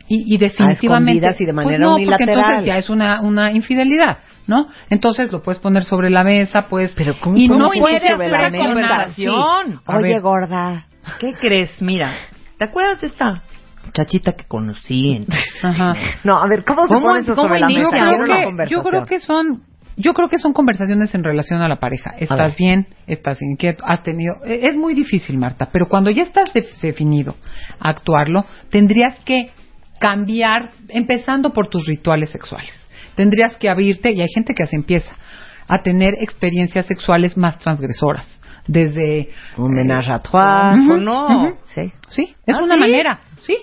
y, y definitivamente y de Pues manera no, unilateral. porque entonces ya es una, una infidelidad, ¿no? Entonces lo puedes poner sobre la mesa, pues Pero ¿cómo y no poner puede sobre la conversación. Oye, gorda. ¿Qué crees? Mira, ¿te acuerdas de esta muchachita que conocí. en- Ajá. No, a ver, ¿cómo se ¿Cómo- pone eso cómo sobre la mesa? creo que, yo creo que son yo creo que son conversaciones en relación a la pareja. Estás bien, estás inquieto, has tenido e- es muy difícil, Marta, pero cuando ya estás de- definido a actuarlo, tendrías que cambiar empezando por tus rituales sexuales. Tendrías que abrirte y hay gente que así empieza a tener experiencias sexuales más transgresoras, desde Un menage à trois. Ujú, ¿O no? Sí. Sí, es ¿Ah, una sí? manera. Sí,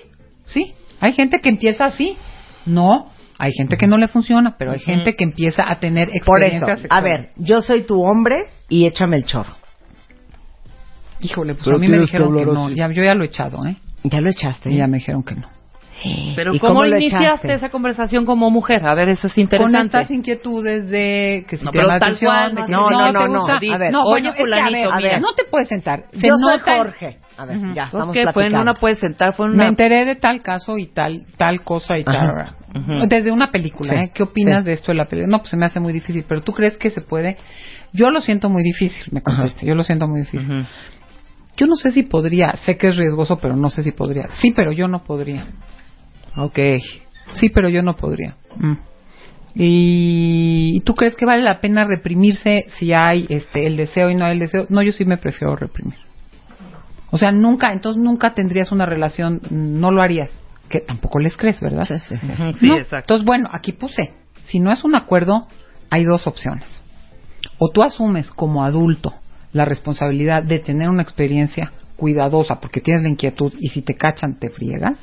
sí. Hay gente que empieza así. No, hay gente que no le funciona, pero hay gente que empieza a tener Por eso, experiencias a ver, yo soy tu hombre y échame el chorro. Híjole, pues Pero a mí me que dijeron que no. Ya, yo ya lo he echado, ¿eh? Ya lo echaste. Y ya me dijeron que no. Pero ¿Y ¿cómo, iniciaste esa conversación como mujer? A ver, eso es Con interesante. estas inquietudes de que si No, te la tal atención, cual, de no, que no, no, te no, no. gusta. A ver, no, oye, que, a fulanito, ver, mira. no te puedes sentar. Se yo soy Jorge. A ver, Ujú. ya, Entonces, estamos ¿qué? Fue en una puede sentar, fue en Me enteré de tal caso y tal tal cosa y Ajá. tal. Desde una película, Sí, ¿eh? ¿Qué opinas sí. de esto de la película? No, pues se me hace muy difícil, pero ¿tú crees que se puede? Yo lo siento muy difícil, me contesta. Yo lo siento muy difícil. Yo no sé si podría, sé que es riesgoso, pero no sé si podría. Sí, pero yo no podría. Ok. Sí, pero yo no podría. Mm. ¿Y tú crees que vale la pena reprimirse si hay este el deseo y no hay el deseo? No, yo sí me prefiero reprimir. O sea, nunca, entonces nunca tendrías una relación, no lo harías. Que tampoco les crees, ¿verdad? Sí, sí, sí. No. exacto. Entonces, bueno, aquí puse, si no es un acuerdo, hay dos opciones. O tú asumes como adulto la responsabilidad de tener una experiencia cuidadosa porque tienes la inquietud y si te cachan te friegas.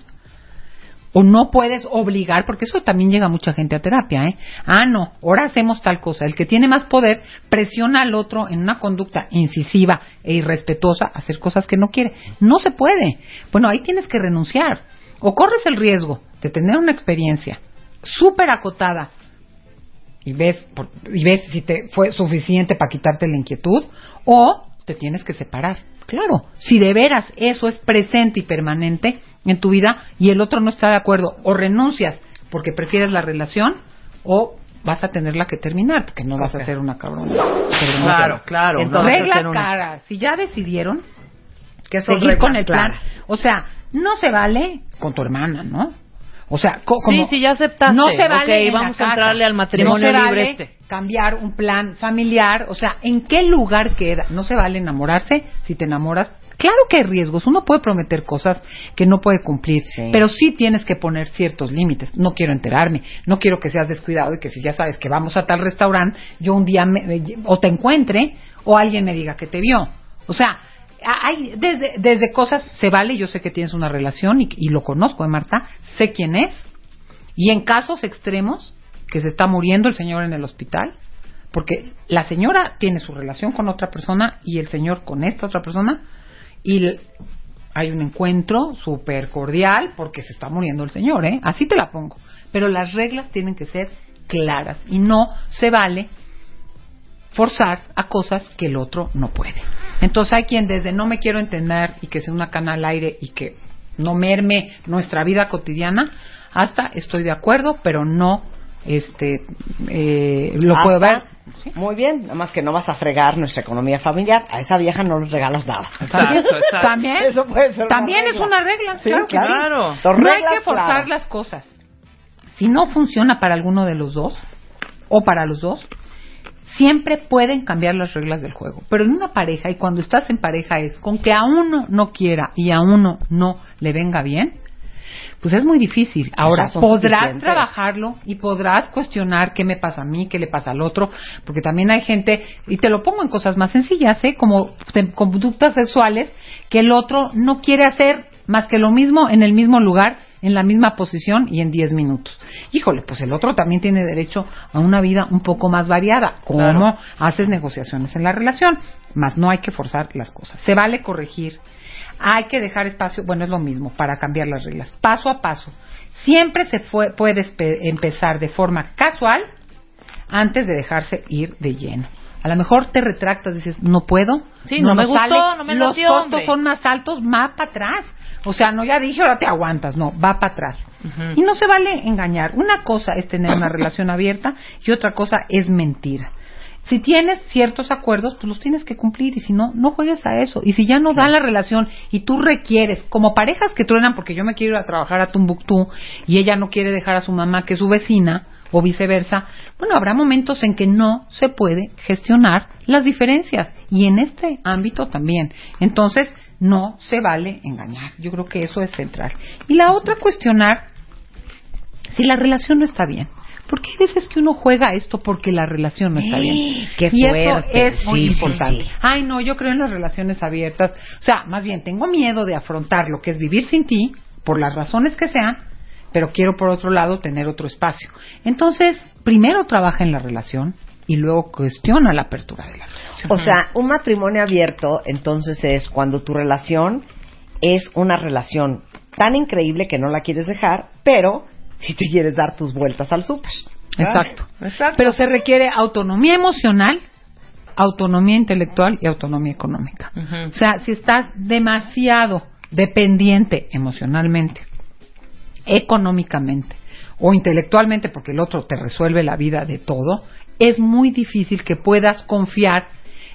O no puedes obligar, porque eso también llega mucha gente a terapia, ¿eh? Ah, no, ahora hacemos tal cosa. El que tiene más poder presiona al otro en una conducta incisiva e irrespetuosa a hacer cosas que no quiere. No se puede. Bueno, ahí tienes que renunciar. O corres el riesgo de tener una experiencia súper acotada y ves, y ves si te fue suficiente para quitarte la inquietud, o te tienes que separar. Claro, si de veras eso es presente y permanente en tu vida y el otro no está de acuerdo, o renuncias porque prefieres la relación, o vas a tenerla que terminar porque no vas a ser una cabrona. Claro, claro. Entonces, no vas a reglas hacer una- caras. Si ya decidieron Que seguir con el plan, claras. o sea, no se vale con tu hermana, ¿no? O sea, co- Sí, como sí, ya aceptaste. No se vale Ok, en la vamos a entrarle al matrimonio No se libre vale este. cambiar un plan familiar, o sea, ¿en qué lugar queda? No se vale enamorarse. Si te enamoras, claro que hay riesgos. Uno puede prometer cosas que no puede cumplir, Sí. pero sí tienes que poner ciertos límites. No quiero enterarme, no quiero que seas descuidado y que si ya sabes que vamos a tal restaurante, yo un día me- o te encuentre o alguien me diga que te vio. O sea, hay desde, desde cosas se vale, yo sé que tienes una relación y, lo conozco, ¿eh, Marta? Sé quién es. Y en casos extremos, que se está muriendo el señor en el hospital, porque la señora tiene su relación con otra persona y el señor con esta otra persona, y hay un encuentro súper cordial porque se está muriendo el señor, ¿eh? Así te la pongo. Pero las reglas tienen que ser claras y no se vale forzar a cosas que el otro no puede. Entonces hay quien desde no me quiero entender y que sea una cana al aire y que no merme nuestra vida cotidiana, hasta estoy de acuerdo, pero no este eh, lo puedo ver. ¿sí? Muy bien, nada más que no vas a fregar nuestra economía familiar. A esa vieja no le regalas nada. También, Exacto, exacto. también, Eso puede ser una también es una regla, Sí, claro. No hay que forzar las cosas. Si no funciona para alguno de los dos, o para los dos, siempre pueden cambiar las reglas del juego. Pero en una pareja, y cuando estás en pareja es con que a uno no quiera y a uno no le venga bien, pues es muy difícil. Ahora, podrás suficientes. trabajarlo y podrás cuestionar qué me pasa a mí, qué le pasa al otro, porque también hay gente, y te lo pongo en cosas más sencillas, ¿eh? como te- conductas sexuales, que el otro no quiere hacer más que lo mismo en el mismo lugar, en la misma posición y en 10 minutos. Híjole, pues el otro también tiene derecho a una vida un poco más variada. ¿Cómo Claro. haces negociaciones en la relación? Más no hay que forzar las cosas. Se vale corregir. Hay que dejar espacio, bueno, es lo mismo, para cambiar las reglas. Paso a paso. Siempre se fue- puede empezar de forma casual antes de dejarse ir de lleno. A lo mejor te retractas, dices, no puedo. Sí, no me nos gustó, no me Los latió, costos hombre. son más altos, va para atrás. O sea, no ya dije, ahora te aguantas. No, va para atrás. Y no se vale engañar. Una cosa es tener una relación abierta y otra cosa es mentir. Si tienes ciertos acuerdos, pues los tienes que cumplir y si no, no juegues a eso. Y si ya no da la relación y tú requieres, como parejas que truenan porque yo me quiero ir a trabajar a Tumbuctú y ella no quiere dejar a su mamá que es su vecina o viceversa, bueno, habrá momentos en que no se puede gestionar las diferencias y en este ámbito también. Entonces, no se vale engañar. Yo creo que eso es central. Y la otra, cuestionar si la relación no está bien. Porque hay veces que uno juega esto porque la relación no está bien. Qué y eso fuerte. es muy Sí, sí, importante. sí. Ay, no, yo creo en las relaciones abiertas. O sea, más bien tengo miedo de afrontar lo que es vivir sin ti, por las razones que sean, pero quiero por otro lado tener otro espacio. Entonces, primero trabaja en la relación y luego cuestiona la apertura de la relación. O sea, un matrimonio abierto, entonces es cuando tu relación es una relación tan increíble que no la quieres dejar, pero si te quieres dar tus vueltas al súper. Exacto. Exacto. Pero se requiere autonomía emocional, autonomía intelectual y autonomía económica. O sea, si estás demasiado dependiente emocionalmente, económicamente o intelectualmente, porque el otro te resuelve la vida de todo, es muy difícil que puedas confiar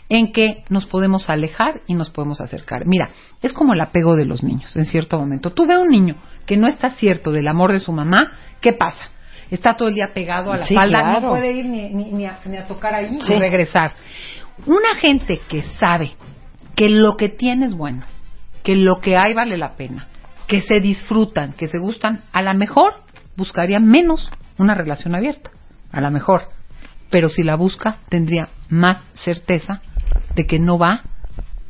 en que nos podemos alejar y nos podemos acercar. Mira, es como el apego de los niños en cierto momento. Tú ves a un niño que no está cierto del amor de su mamá, ¿qué pasa? Está todo el día pegado a la Sí, falda, claro. no puede ir ni, ni- ni a, ni a tocar ahí Sí. y regresar. Una gente que sabe que lo que tiene es bueno, que lo que hay vale la pena, que se disfrutan, que se gustan, a lo mejor buscaría menos una relación abierta, a lo mejor. Pero si la busca, tendría más certeza de que no va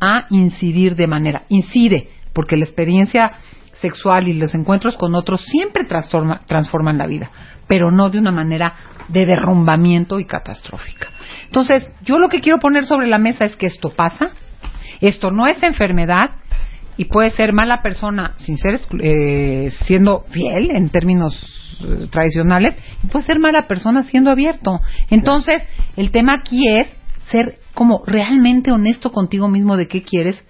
a incidir de manera, incide, porque la experiencia sexual y los encuentros con otros siempre transforma- transforman la vida, pero no de una manera de derrumbamiento y catastrófica. Entonces, yo lo que quiero poner sobre la mesa es que esto pasa, esto no es enfermedad y puede ser mala persona sin ser eh, siendo fiel en términos eh, tradicionales y puede ser mala persona siendo abierto. Entonces, el tema aquí es ser como realmente honesto contigo mismo de qué quieres,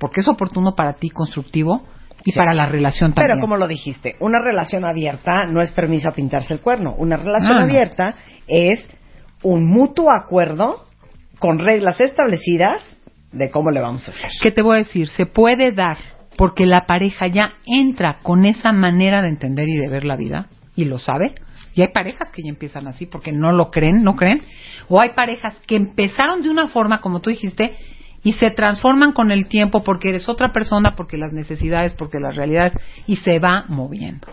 porque es oportuno para ti, constructivo y Sí. para la relación también. Pero como lo dijiste, una relación abierta no es permiso a pintarse el cuerno. Una relación no. abierta es un mutuo acuerdo con reglas establecidas de cómo le vamos a hacer. ¿Qué te voy a decir? Se puede dar porque la pareja ya entra con esa manera de entender y de ver la vida y lo sabe. Y hay parejas que ya empiezan así porque no lo creen, no creen. O hay parejas que empezaron de una forma, como tú dijiste, y se transforman con el tiempo porque eres otra persona, porque las necesidades, porque las realidades, y se va moviendo.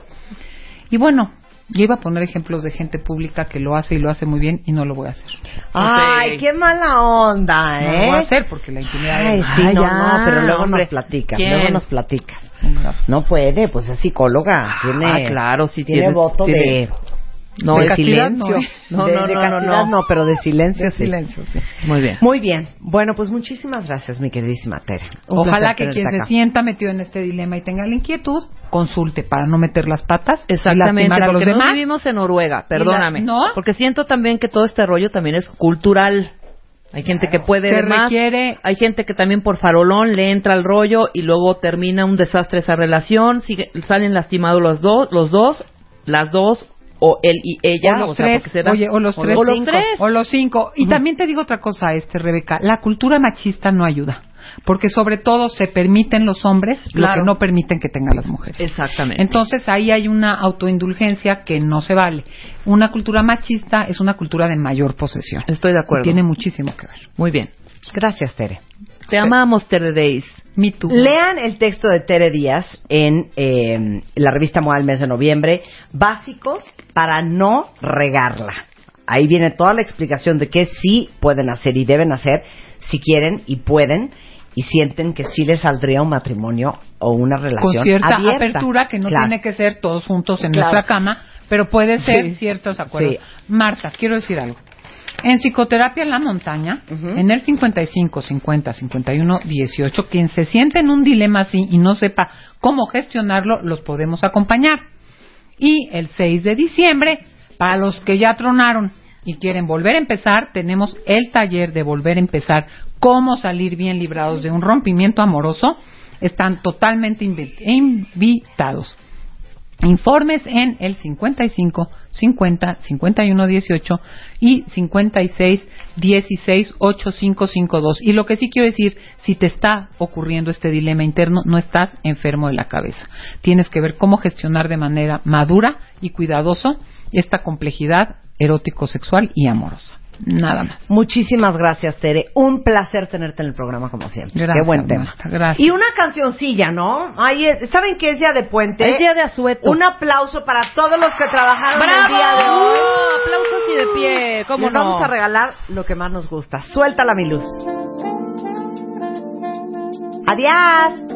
Y bueno, yo iba a poner ejemplos de gente pública que lo hace y lo hace muy bien y no lo voy a hacer. Ay, qué mala onda, No lo ¿eh? voy a hacer porque la intimidad Ay, es- sí, Ay, no, ya, no, pero luego hombre. nos platicas, ¿Quién? luego nos platicas. No puede, pues es psicóloga, tiene, Ah, claro, sí tiene tiene- voto tiene- de, No, de de castidad, silencio. no, ¿eh? No, de, no, de no, no, castidad no. pero de silencio De sí. silencio, sí. Muy bien. Muy bien. Bueno, pues muchísimas gracias, mi queridísima Tere. Un Ojalá que quien se sienta metido en este dilema y tenga la inquietud, consulte para no meter las patas y Exactamente, lastimar a los porque no vivimos en Noruega, perdóname. Y la- ¿no? Porque siento también que todo este rollo también es cultural. Hay gente que puede Se más, requiere- hay gente que también por farolón le entra al rollo y luego termina un desastre esa relación, sigue- salen lastimados los dos, los dos, las dos o él y ella, o los o sea, tres, oye, o los tres, o los cinco, tres. o los cinco. Y también te digo otra cosa, este Rebeca, la cultura machista no ayuda, porque sobre todo se permiten los hombres lo que no permiten que tengan las mujeres. Exactamente. Entonces ahí hay una autoindulgencia que no se vale. Una cultura machista es una cultura de mayor posesión. Estoy de acuerdo. Y tiene muchísimo que ver. Muy bien. Gracias, Tere. Te amamos, Tere Days. Me too. Lean el texto de Tere Díaz en eh, la revista Moda del mes de noviembre, Básicos para no regarla. Ahí viene toda la explicación de qué sí pueden hacer y deben hacer si quieren y pueden y sienten que sí les saldría un matrimonio o una relación con cierta abierta. apertura que no Claro. tiene que ser todos juntos en Claro. nuestra cama, pero puede ser Sí. ciertos acuerdos. Sí. Marta, quiero decir algo. En psicoterapia en la montaña, Ujú. en el 55 50 51 18, quien se siente en un dilema así y no sepa cómo gestionarlo, los podemos acompañar. Y el 6 de diciembre, para los que ya tronaron y quieren volver a empezar, tenemos el taller de volver a empezar, cómo salir bien librados de un rompimiento amoroso. Están totalmente invi- invitados. Informes en el 55 50 51 18 y 56 16 8552. Y lo que sí quiero decir, si te está ocurriendo este dilema interno, no estás enfermo de la cabeza. Tienes que ver cómo gestionar de manera madura y cuidadoso esta complejidad erótico-sexual y amorosa. Nada más. Muchísimas gracias, Tere. Un placer tenerte en el programa, como siempre. Gracias, Qué buen tema. Marta, gracias. Y una cancioncilla, ¿no? Ay, es- ¿Saben qué es día de puente? Es día de asueto. Un aplauso para todos los que trabajaron ¡Bravo! el día de hoy. Aplausos y de pie. ¿Cómo Les no? vamos a regalar lo que más nos gusta. Suéltala, mi luz. Adiós.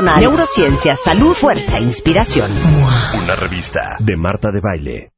personal, neurociencia, salud, fuerza, inspiración. Una revista de Marta de Baile.